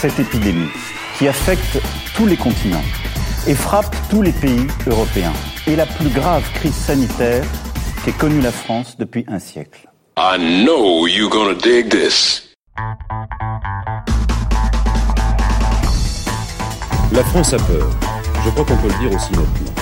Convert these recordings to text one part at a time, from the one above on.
Cette épidémie qui affecte tous les continents et frappe tous les pays européens est la plus grave crise sanitaire qu'ait connue la France depuis un siècle. I know you're gonna dig this. La France a peur. Je crois qu'on peut le dire aussi nettement.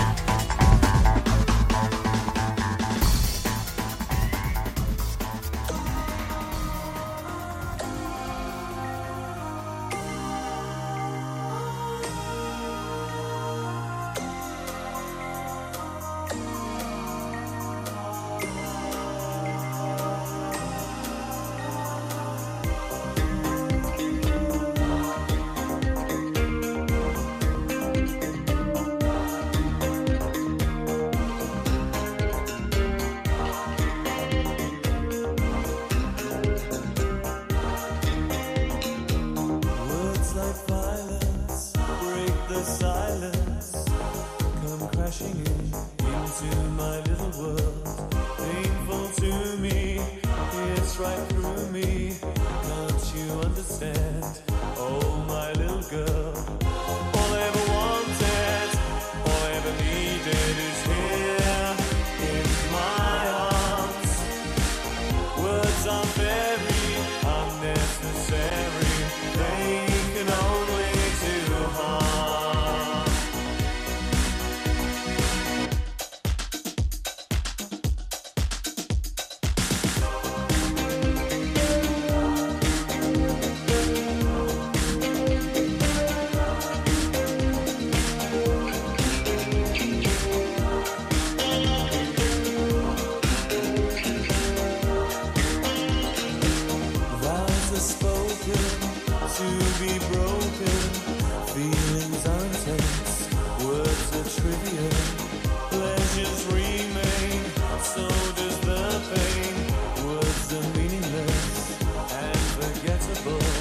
unforgettable.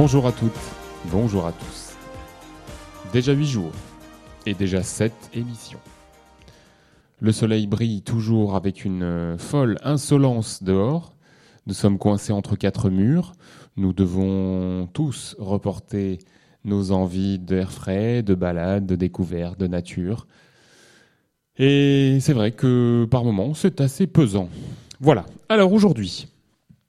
Bonjour à toutes, bonjour à tous. Déjà 8 jours et déjà 7 émissions. Le soleil brille toujours avec une euh, folle insolence dehors. Nous sommes coincés entre quatre murs. Nous devons tous reporter nos envies d'air frais, de balade, de découverte, de nature. Et c'est vrai que par moments, c'est assez pesant. Voilà. Alors aujourd'hui,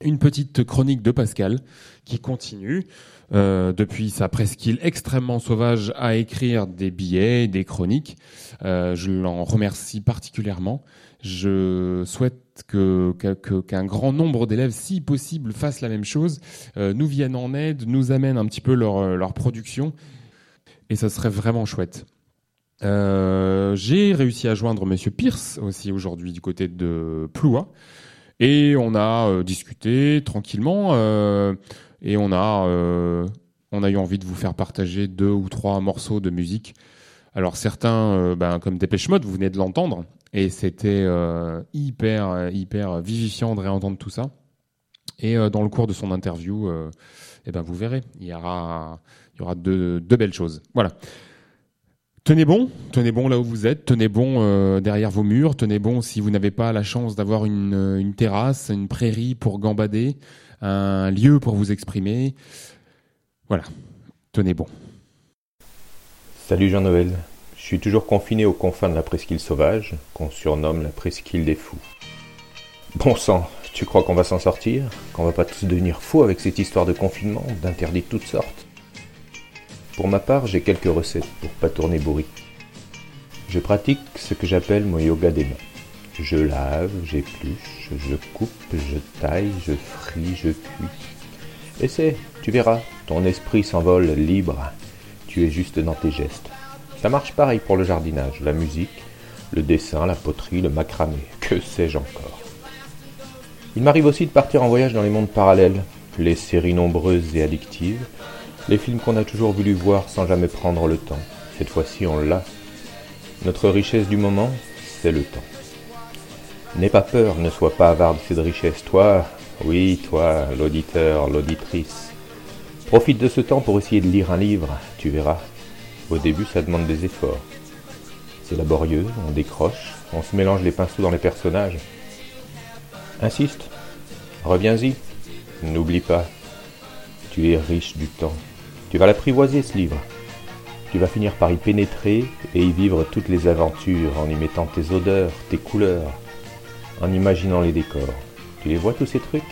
une petite chronique de Pascal qui continue euh, depuis sa presqu'île extrêmement sauvage à écrire des billets, des chroniques. Euh, je l'en remercie particulièrement. Je souhaite qu'un grand nombre d'élèves, si possible, fassent la même chose, euh, nous viennent en aide, nous amènent un petit peu leur, production, et ça serait vraiment chouette. J'ai réussi à joindre Monsieur Pierce aussi aujourd'hui du côté de Ploua. Et on a euh, discuté tranquillement euh, et on a, euh, on a eu envie de vous faire partager deux ou trois morceaux de musique. Alors certains, ben, comme Dépêche Mode, vous venez de l'entendre et c'était hyper, hyper vivifiant de réentendre tout ça. Et dans le cours de son interview, eh ben vous verrez, il y aura, il y aura deux, deux belles choses. Voilà. Tenez bon, tenez bon là où vous êtes, tenez bon euh, derrière vos murs, tenez bon si vous n'avez pas la chance d'avoir une, euh, une, terrasse, une prairie pour gambader, un lieu pour vous exprimer. Voilà, tenez bon. Salut Jean-Noël, je suis toujours confiné aux confins de la presqu'île sauvage, qu'on surnomme la presqu'île des fous. Bon sang, tu crois qu'on va s'en sortir? Qu'on va pas tous devenir fous avec cette histoire de confinement, d'interdits de toutes sortes? Pour ma part, j'ai quelques recettes pour pas tourner bourri. Je pratique ce que j'appelle mon yoga des mains. Je lave, j'épluche, je coupe, je taille, je fris, je cuis. Essaie, tu verras, ton esprit s'envole libre. Tu es juste dans tes gestes. Ça marche pareil pour le jardinage, la musique, le dessin, la poterie, le macramé, que sais-je encore? Il m'arrive aussi de partir en voyage dans les mondes parallèles, les séries nombreuses et addictives, les films qu'on a toujours voulu voir sans jamais prendre le temps. Cette fois-ci, on l'a. Notre richesse du moment, c'est le temps. N'aie pas peur, ne sois pas avare de cette richesse. Toi, oui, toi, l'auditeur, l'auditrice. Profite de ce temps pour essayer de lire un livre, tu verras. Au début, ça demande des efforts. C'est laborieux, on décroche, on se mélange les pinceaux dans les personnages. Insiste, reviens-y, n'oublie pas, tu es riche du temps. Tu vas l'apprivoiser ce livre. Tu vas finir par y pénétrer et y vivre toutes les aventures en y mettant tes odeurs, tes couleurs, en imaginant les décors. Tu les vois tous ces trucs?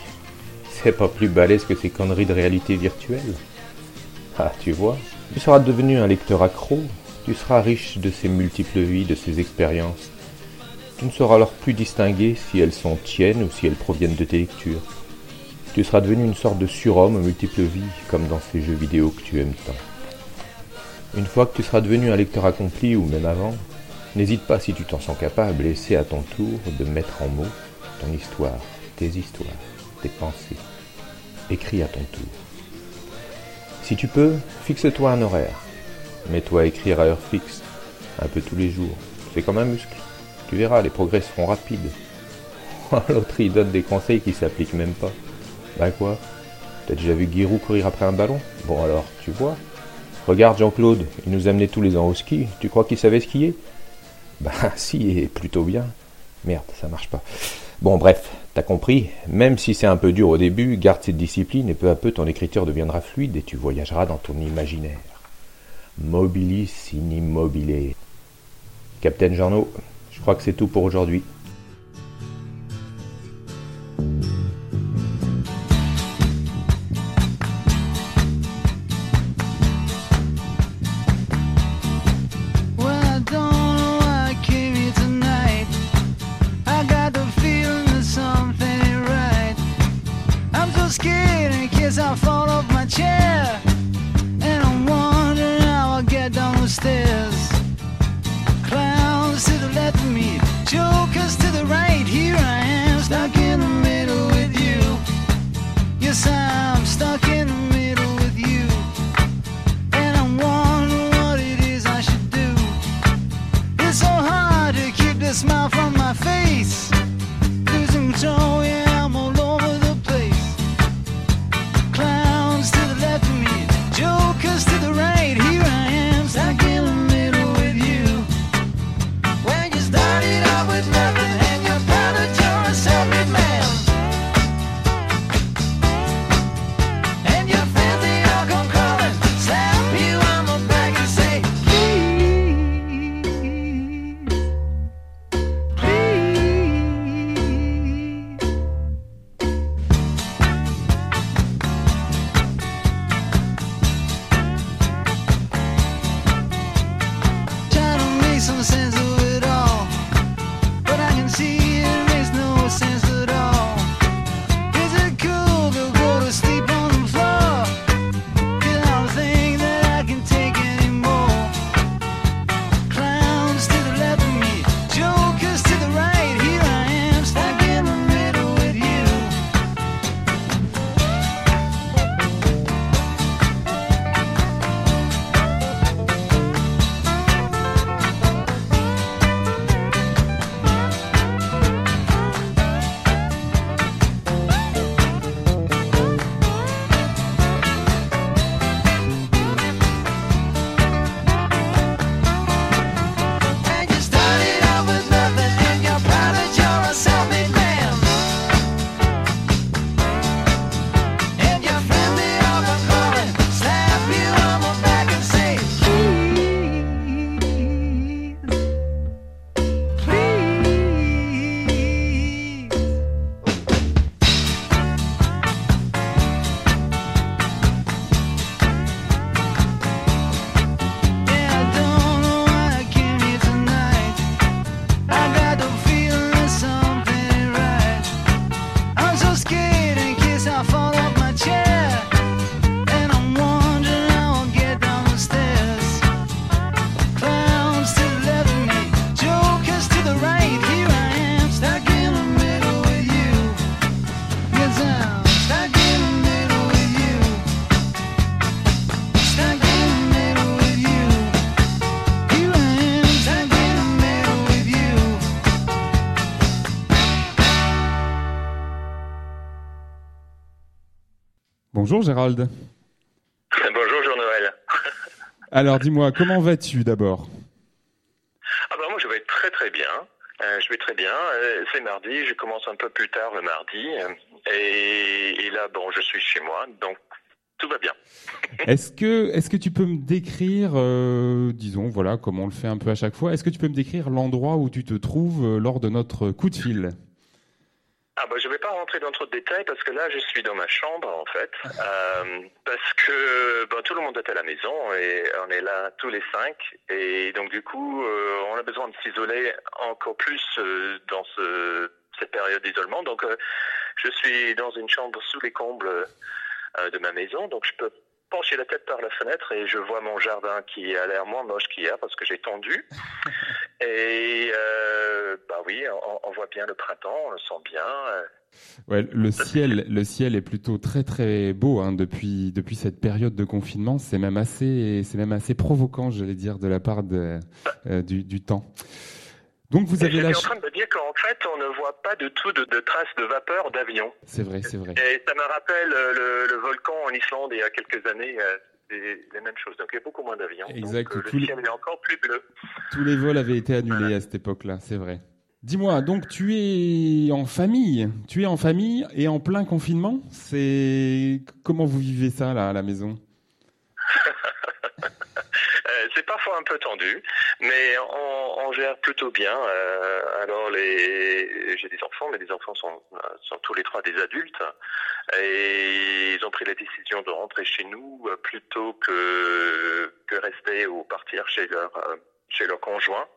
C'est pas plus balèze que ces conneries de réalité virtuelle? Ah, tu vois, tu seras devenu un lecteur accro, tu seras riche de ces multiples vies, de ces expériences. Tu ne sauras alors plus distinguer si elles sont tiennes ou si elles proviennent de tes lectures. Tu seras devenu une sorte de surhomme aux multiples vies, comme dans ces jeux vidéo que tu aimes tant. Une fois que tu seras devenu un lecteur accompli, ou même avant, n'hésite pas si tu t'en sens capable, essaie à ton tour de mettre en mots ton histoire, tes histoires, tes pensées. Écris à ton tour. Si tu peux, fixe-toi un horaire. Mets-toi à écrire à heure fixe, un peu tous les jours. C'est comme un muscle. Tu verras, les progrès seront rapides. L'autre, il donne des conseils qui s'appliquent même pas. Bah quoi? T'as déjà vu Giroud courir après un ballon? Bon alors, tu vois. Regarde Jean-Claude, il nous amenait tous les ans au ski. Tu crois qu'il savait skier? Bah si, et plutôt bien. Merde, ça marche pas. Bon bref, t'as compris, même si c'est un peu dur au début, garde cette discipline et peu à peu ton écriture deviendra fluide et tu voyageras dans ton imaginaire. Mobilis in immobile. Capitaine Jeannot, je crois que c'est tout pour aujourd'hui. my Gérald. Bonjour Jean-Noël. Alors dis-moi, comment vas-tu d'abord? Ah bah moi je vais très très bien. Euh, je vais très bien. Euh, c'est mardi, je commence un peu plus tard le mardi. euh, et, et là, bon, je suis chez moi, donc tout va bien. Est-ce que, est-ce que tu peux me décrire, disons, voilà, comme on le fait un peu à chaque fois, est-ce que tu peux me décrire l'endroit où tu te trouves lors de notre coup de fil? Ah bah je vais pas rentrer dans trop de détails parce que là je suis dans ma chambre en fait. Euh, parce que bah, tout le monde est à la maison et on est là tous les cinq. Et donc du coup euh, on a besoin de s'isoler encore plus euh, dans ce, cette période d'isolement. Donc euh, je suis dans une chambre sous les combles euh, de ma maison. Donc je peux pencher la tête par la fenêtre et je vois mon jardin qui a l'air moins moche qu'hier parce que j'ai tendu et euh, bah oui on, on voit bien le printemps on le sent bien euh, Ouais, le ciel, le ciel est plutôt très très beau hein, depuis depuis cette période de confinement. C'est même assez, c'est même assez provoquant, j'allais dire, de la part de, euh, du, du temps. Donc vous avez la, J'étais en ch- train de me dire qu'en fait, on ne voit pas du tout de, de traces de vapeur d'avion. c'est vrai, c'est vrai. Et ça me rappelle euh, le, le volcan en Islande il y a quelques années. C'est les mêmes choses. Donc il y a beaucoup moins d'avions. Exact. Donc, Tous le les- ciel est encore plus bleu. Tous les vols avaient été annulés à cette époque-là, c'est vrai. Dis-moi, donc tu es en famille, tu es en famille et en plein confinement. C'est comment vous vivez ça là à la maison? C'est parfois un peu tendu, mais on, on gère plutôt bien. Euh, alors les, j'ai des enfants, mais les enfants sont, euh, sont tous les trois des adultes, et ils ont pris la décision de rentrer chez nous euh, plutôt que que rester ou partir chez leur chez leur conjoint.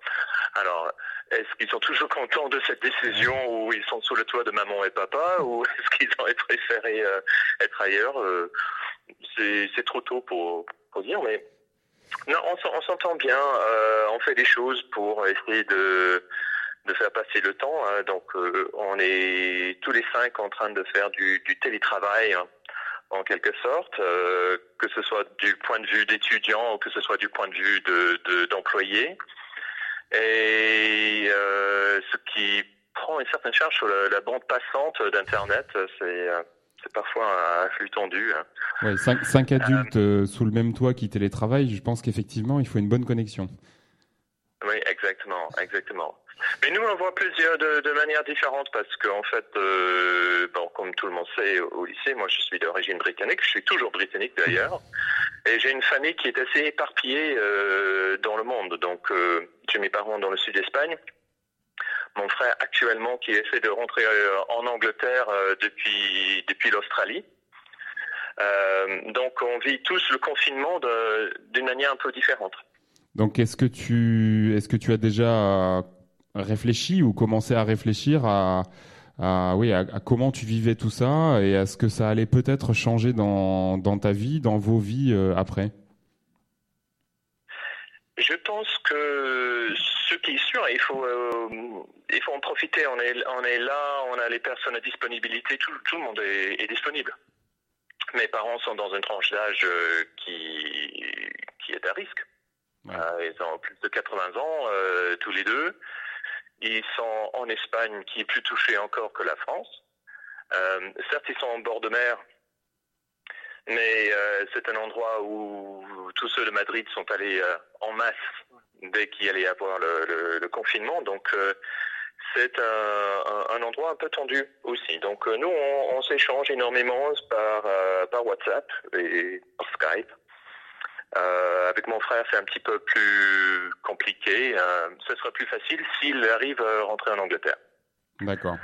Alors, est-ce qu'ils sont toujours contents de cette décision ou ils sont sous le toit de maman et papa ou est-ce qu'ils auraient préféré euh, être ailleurs Euh, C'est c'est trop tôt pour, pour dire, mais non, on s'en- on s'entend bien. euh, on fait des choses pour essayer de de faire passer le temps. hein. donc, euh, on est tous les cinq en train de faire du, du télétravail, hein, en quelque sorte, euh, que ce soit du point de vue d'étudiant ou que ce soit du point de vue de de- d'employé. Et euh, ce qui prend une certaine charge sur la, la bande passante d'Internet, c'est euh, c'est parfois un flux tendu. hein. Ouais, cinq, cinq adultes euh, sous le même toit qui télétravaillent. Je pense qu'effectivement, il faut une bonne connexion. Oui, exactement, exactement. Mais nous, on voit plusieurs de, de manière différente parce qu'en fait, euh, bon, comme tout le monde sait au lycée, moi, je suis d'origine britannique. Je suis toujours britannique d'ailleurs, et j'ai une famille qui est assez éparpillée euh, dans le monde. Donc, euh, j'ai mes parents dans le sud d'Espagne. Mon frère actuellement qui essaie de rentrer euh, en Angleterre euh, depuis depuis l'Australie. Euh, donc, on vit tous le confinement d'une manière un peu différente. Donc, est-ce que tu, est-ce que tu as déjà réfléchi ou commencé à réfléchir à, à oui, à, à comment tu vivais tout ça et à ce que ça allait peut-être changer dans, dans ta vie, dans vos vies après? Je pense que ce qui est sûr, il faut, euh, il faut en profiter. On est, on est là, on a les personnes à disponibilité, tout, tout le monde est, est disponible. Mes parents sont dans une tranche d'âge euh, qui, qui est à risque. Ouais. Euh, ils ont plus de 80 ans, euh, tous les deux. Ils sont en Espagne, qui est plus touchée encore que la France. Certes, ils sont en bord de mer, mais c'est un endroit où tous ceux de Madrid sont allés en masse dès qu'il allait y avoir le, le- le confinement. Donc, euh, c'est un, un- endroit un peu tendu aussi. Donc, euh, nous, on, on s'échange énormément par, euh, par WhatsApp et par Skype. Euh, avec mon frère, c'est un petit peu plus compliqué. Euh, ce sera plus facile s'il arrive à rentrer en Angleterre. D'accord.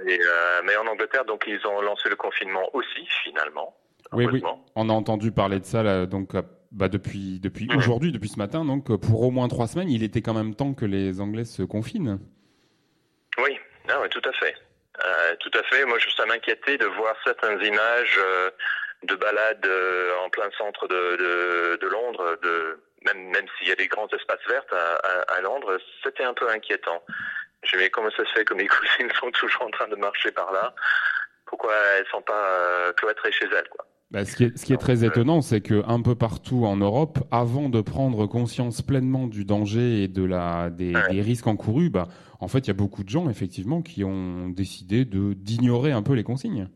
Euh, mais en Angleterre, donc, ils ont lancé le confinement aussi, finalement. Oui, oui. On a entendu parler de ça là, donc bah, depuis depuis Mhm. aujourd'hui, depuis ce matin. Donc pour au moins trois semaines, il était quand même temps que les Anglais se confinent. Oui, ah ouais, tout à fait. Euh, tout à fait. Moi, je ça m'inquiétait de voir certaines images euh, de balades euh, en plein centre de, de, de Londres, de, même, même s'il y a des grands espaces verts à, à, à Londres, c'était un peu inquiétant. Je me comment ça se fait que mes cousines sont toujours en train de marcher par là? Pourquoi elles sont pas cloîtrées chez elles quoi? Bah, ce qui est, ce qui est très étonnant, c'est que un peu partout en Europe, avant de prendre conscience pleinement du danger et de la des, Ouais. des risques encourus, bah, en fait, il y a beaucoup de gens effectivement qui ont décidé de d'ignorer un peu les consignes.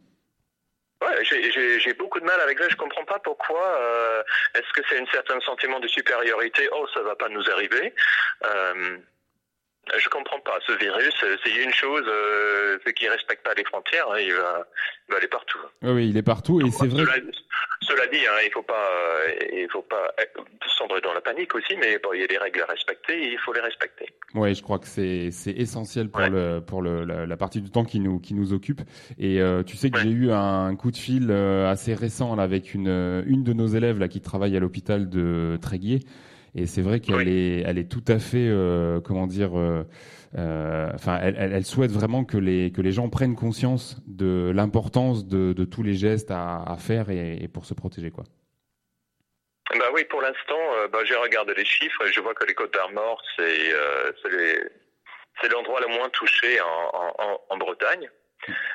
Ouais, j'ai beaucoup de mal avec ça. Je comprends pas pourquoi. Euh, Est-ce que c'est un certain sentiment de supériorité? Oh, ça va pas nous arriver. Euh, je comprends pas. Ce virus, euh, c'est une chose, euh, c'est qu'il respecte pas les frontières. hein, il, va, il va aller partout. Oui, oui, il est partout et c'est vrai. Cela, cela dit, hein, il faut pas, euh, il faut pas euh, sombrer dans la panique aussi, mais bon, il y a des règles à respecter, et il faut les respecter. Oui, je crois que c'est essentiel pour Ouais. le pour le la, la partie du temps qui nous qui nous occupe. Et euh, tu sais que Ouais. j'ai eu un coup de fil assez récent là, avec une une de nos élèves là qui travaille à l'hôpital de Tréguier. Et c'est vrai qu'elle Oui. est elle est tout à fait euh, comment dire. euh, euh, Enfin, elle, souhaite vraiment que les que les gens prennent conscience de l'importance de, de tous les gestes à, à faire et, et pour se protéger quoi. Bah oui, pour l'instant, bah, j'ai regardé les chiffres et je vois que les Côtes d'Armor, c'est c'est l'endroit le moins touché en, en, en- en Bretagne.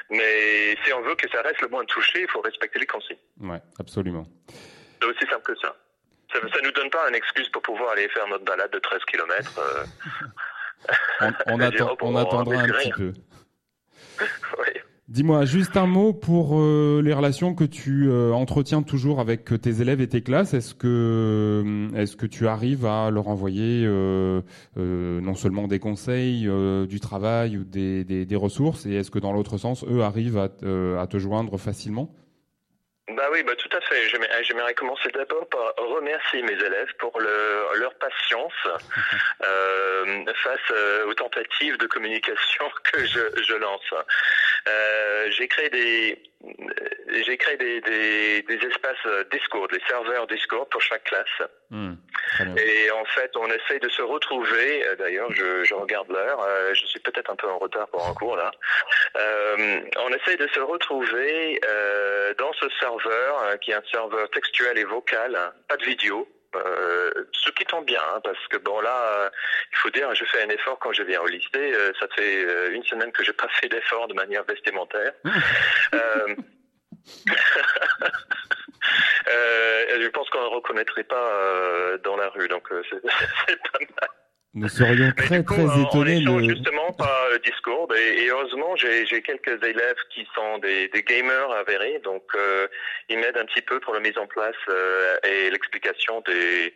Mais si on veut que ça reste le moins touché, il faut respecter les consignes. Ouais, absolument. C'est aussi simple que ça. Ça ne nous donne pas une excuse pour pouvoir aller faire notre balade de 13 km. On, on, attend- attendra un petit peu. oui. Dis-moi juste un mot pour euh, les relations que tu euh, entretiens toujours avec tes élèves et tes classes. Est-ce que, euh, est-ce que tu arrives à leur envoyer euh, euh, non seulement des conseils, euh, du travail ou des, des, des ressources, et est-ce que dans l'autre sens, eux arrivent à, te- euh, à te joindre facilement? Oui, bah tout à fait. J'aimerais j'aimerais commencer d'abord par remercier mes élèves pour le- leur patience euh, face euh, aux tentatives de communication que je, je lance. Euh, j'ai créé des j'ai créé des, des, des espaces Discord, des serveurs Discord pour chaque classe. Hmm. Et en fait, on essaye de se retrouver. D'ailleurs, je, je regarde l'heure. je suis peut-être un peu en retard pour un cours là. Euh, on essaye de se retrouver euh, dans ce serveur euh, qui est un serveur textuel et vocal, hein, pas de vidéo. Euh, ce qui tombe bien, hein, parce que bon là, euh, il faut dire, je fais un effort quand je viens au lycée. euh, ça fait une semaine que j'ai pas fait d'effort de manière vestimentaire. Euh, je pense qu'on ne reconnaîtrait pas dans la rue, donc c'est pas mal. Nous serions très coup, très euh, étonnés. De- justement par euh, Discord et, et heureusement j'ai j'ai quelques élèves qui sont des, des gamers avérés, donc euh, ils m'aident un petit peu pour la mise en place euh, et l'explication des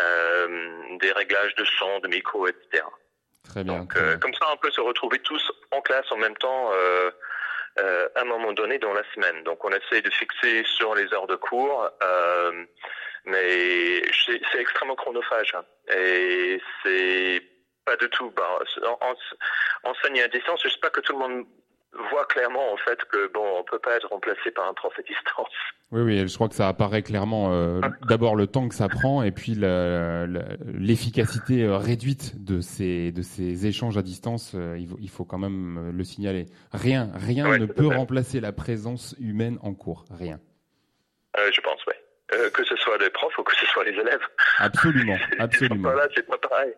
euh, des réglages de son, de micro, etc. Très bien. Donc très euh, bien. comme ça on peut se retrouver tous en classe en même temps. Euh, euh, à un moment donné dans la semaine. Donc on essaie de fixer sur les heures de cours, euh, mais c'est extrêmement chronophage hein. et c'est pas du tout. Bah, en, en- enseigner à distance, je sais pas que tout le monde voit clairement en fait que bon, on peut pas être remplacé par un prof à distance. Oui, oui, je crois que ça apparaît clairement. euh, D'abord le temps que ça prend, et puis l'efficacité euh, réduite de ces de ces échanges à distance. euh, il, faut, il faut quand même le signaler. Rien, rien Ouais, ne peut remplacer la présence humaine en cours. Rien. Euh, je pense, ouais. Euh, que ce soit les profs ou que ce soit les élèves. Absolument, absolument. Voilà, c'est pas pareil.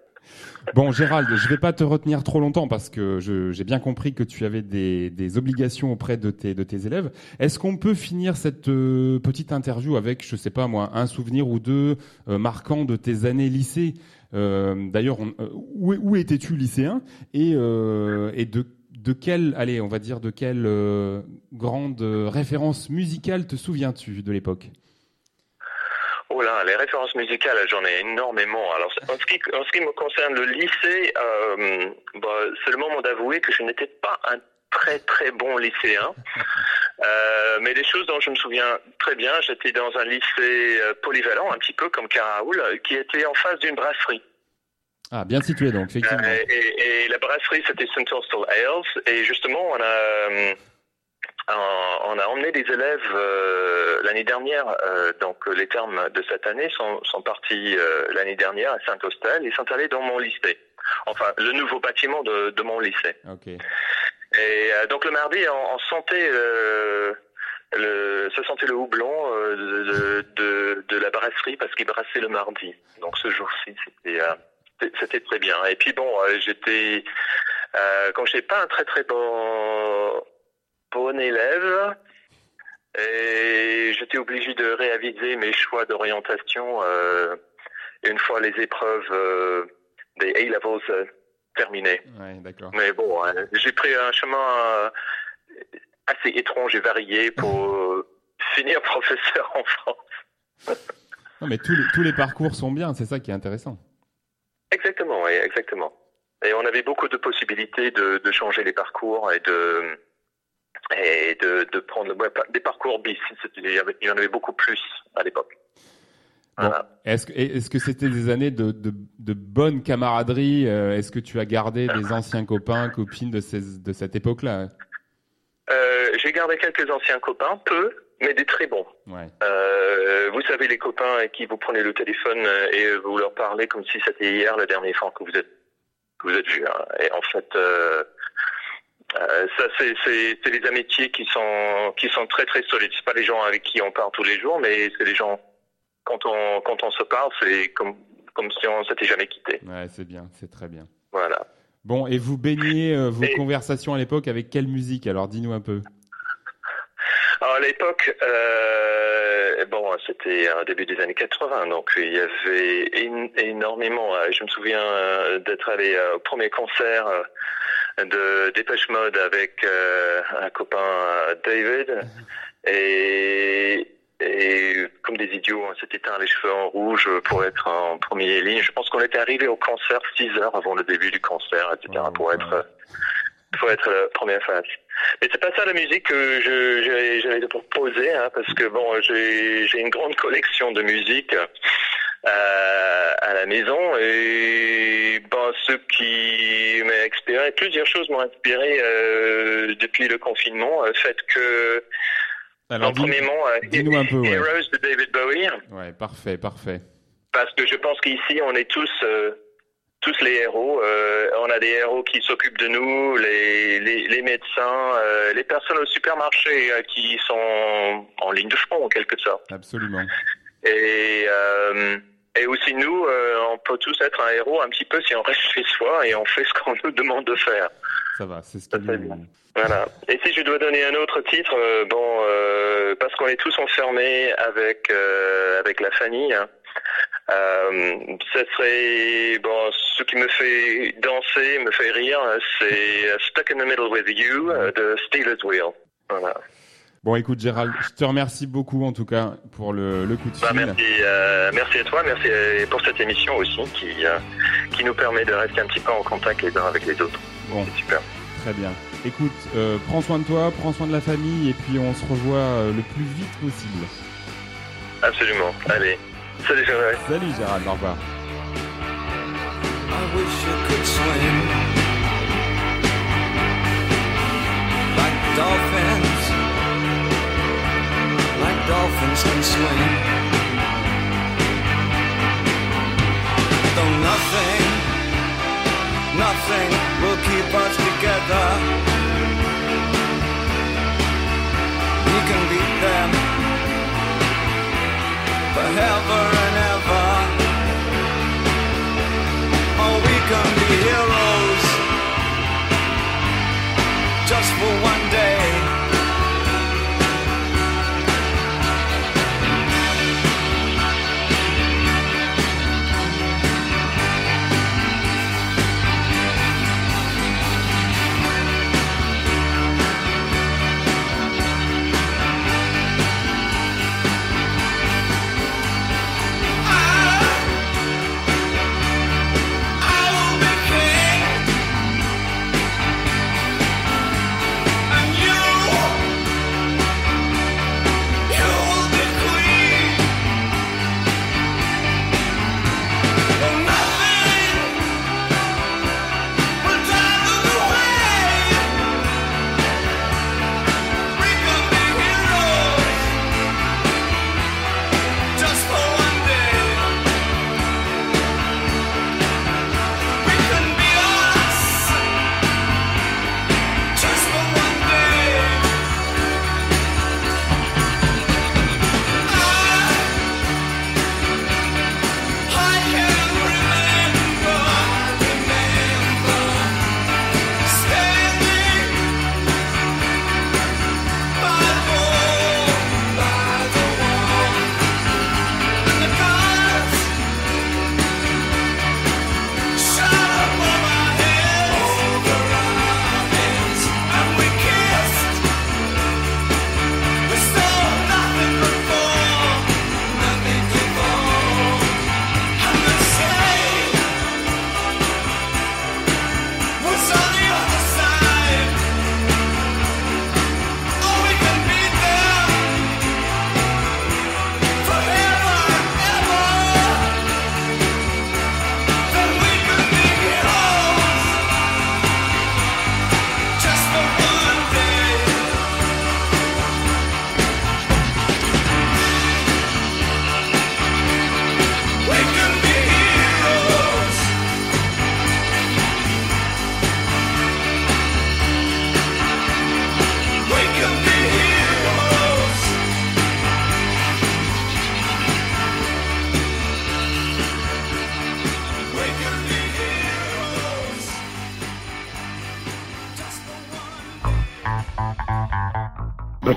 Bon, Gérald, je vais pas te retenir trop longtemps parce que j'ai bien compris que tu avais des, des obligations auprès de tes, de tes élèves. Est-ce qu'on peut finir cette euh, petite interview avec, je sais pas moi, un souvenir ou deux euh, marquants de tes années lycée Euh, D'ailleurs, où, où étais-tu lycéen et, et de, de quelle, allez, on va dire, de quelle euh, grande référence musicale te souviens-tu de l'époque? Oh là, les références musicales, j'en ai énormément. Alors, en ce qui, en ce qui me concerne le lycée, euh, bah, c'est le moment d'avouer que je n'étais pas un très très bon lycéen. Euh, mais des choses dont je me souviens très bien, j'étais dans un lycée euh, polyvalent, un petit peu comme Caraoul, qui était en face d'une brasserie. Ah, bien situé donc, effectivement. Euh, et, et la brasserie, c'était St. Austell Ales. Et justement, on a, euh, on a emmené des élèves euh, l'année dernière. euh, donc, les termes de cette année sont, sont partis euh, l'année dernière à Saint-Austel et sont allés dans mon lycée. Enfin, le nouveau bâtiment de, de mon lycée. Ok. Et euh, donc, le mardi, on, on sentait... euh, le, se sentait le houblon euh, de, de, de, de la brasserie parce qu'il brassait le mardi. Donc ce jour-ci, c'était euh, c'était- très bien. Et puis bon, euh, j'étais euh, quand j'étais pas un très très bon bon élève et j'étais obligé de réaviser mes choix d'orientation euh, une fois les épreuves euh, des A-levels euh, terminées. Ouais. Mais bon, euh, j'ai pris un chemin assez étrange et varié pour finir professeur en France. Non, mais tous les, tous les parcours sont bien, c'est ça qui est intéressant. Exactement, oui, exactement. Et on avait beaucoup de possibilités de, de changer les parcours et de et de, de prendre des parcours bis. Il y, en avait beaucoup plus à l'époque. Bon, Voilà. Est-ce que est-ce que c'était des années de, de, de bonne camaraderie euh, Est-ce que tu as gardé des anciens copains, copines de, ces, de cette époque-là? Euh, J'ai gardé quelques anciens copains, peu, mais des très bons. Ouais. Euh, vous savez, les copains à qui vous prenez le téléphone euh, et vous leur parlez comme si c'était hier la dernière fois que vous êtes que vous êtes vus. hein. Et en fait, euh, euh, ça c'est les amitiés qui sont qui sont très très solides. C'est pas les gens avec qui on parle tous les jours, mais c'est les gens quand on quand on se parle, c'est comme comme si on s'était jamais quitté. Ouais, c'est bien, c'est très bien. Voilà. Bon, et vous baignez euh, vos Et- conversations à l'époque avec quelle musique? Alors, dis-nous un peu. Alors à l'époque, euh, bon, c'était au début des années 80, donc il y avait éno- énormément. Je me souviens d'être allé au premier concert de Dépêche Mode avec euh, un copain euh, David et, et comme des idiots, on s'était teint les cheveux en rouge pour être en première ligne. Je pense qu'on était arrivé au concert six heures avant le début du concert, etc. Pour être pour être la première phase. Mais c'est pas ça la musique que je j'allais te proposer, hein, parce que bon, j'ai j'ai une grande collection de musique euh, à la maison et bon, ce qui m'a inspiré, plusieurs choses m'ont inspiré euh, depuis le confinement, le fait que Alors, en dis- premièrement, euh, dis-nous un peu, ouais. Heroes de David Bowie, ouais, parfait, parfait. parce que je pense qu'ici on est tous euh, tous les héros. Euh, on a des héros qui s'occupent de nous, les, les, les médecins, euh, les personnes au supermarché euh, qui sont en ligne de front en quelque sorte. Absolument. Et euh, et aussi nous, euh, on peut tous être un héros un petit peu si on reste chez soi et on fait ce qu'on nous demande de faire. Ça va, c'est ce nous... bien. Voilà. Et si je dois donner un autre titre, euh, bon, euh, parce qu'on est tous enfermés avec euh, avec la famille, hein, euh, ce serait bon. Ce qui me fait danser, me fait rire, c'est Stuck in the Middle with You de Steelers Wheel. Voilà. Bon, écoute, Gérald, je te remercie beaucoup, en tout cas, pour le, le coup de Bah, fil. merci, euh, merci à toi, merci euh, pour cette émission aussi qui euh, qui nous permet de rester un petit peu en contact les uns avec les autres. Bon, C'est super. très bien. Écoute, euh, prends soin de toi, prends soin de la famille, et puis on se revoit le plus vite possible. Absolument. Allez. Salut, Jean-Noël. Salut, Gérald, au revoir. I wish you could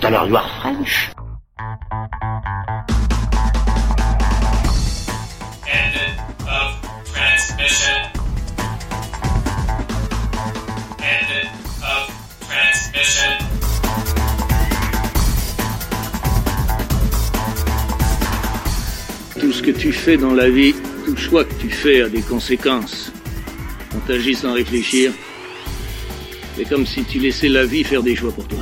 alors you are French. End. Tout ce que tu fais dans la vie, tout choix que tu fais a des conséquences. On t'agit sans réfléchir. C'est comme si tu laissais la vie faire des choix pour toi.